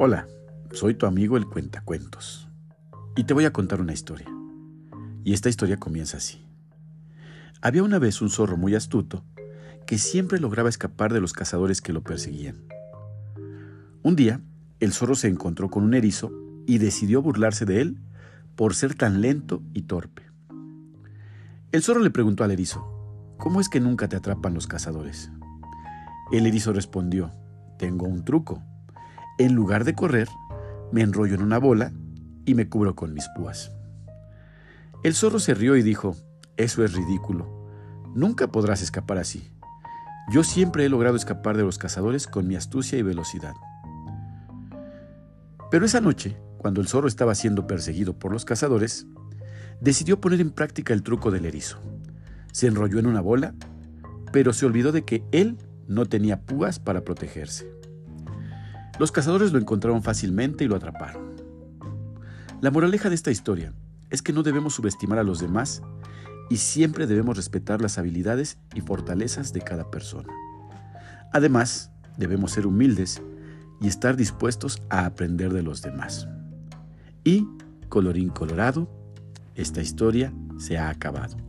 Hola, soy tu amigo el Cuentacuentos y te voy a contar una historia. Y esta historia comienza así. Había una vez un zorro muy astuto que siempre lograba escapar de los cazadores que lo perseguían. Un día, el zorro se encontró con un erizo y decidió burlarse de él por ser tan lento y torpe. El zorro le preguntó al erizo, ¿cómo es que nunca te atrapan los cazadores? El erizo respondió, tengo un truco. En lugar de correr, me enrollo en una bola y me cubro con mis púas. El zorro se rió y dijo, eso es ridículo. Nunca podrás escapar así. Yo siempre he logrado escapar de los cazadores con mi astucia y velocidad. Pero esa noche, cuando el zorro estaba siendo perseguido por los cazadores, decidió poner en práctica el truco del erizo. Se enrolló en una bola, pero se olvidó de que él no tenía púas para protegerse. Los cazadores lo encontraron fácilmente y lo atraparon. La moraleja de esta historia es que no debemos subestimar a los demás y siempre debemos respetar las habilidades y fortalezas de cada persona. Además, debemos ser humildes y estar dispuestos a aprender de los demás. Y, colorín colorado, esta historia se ha acabado.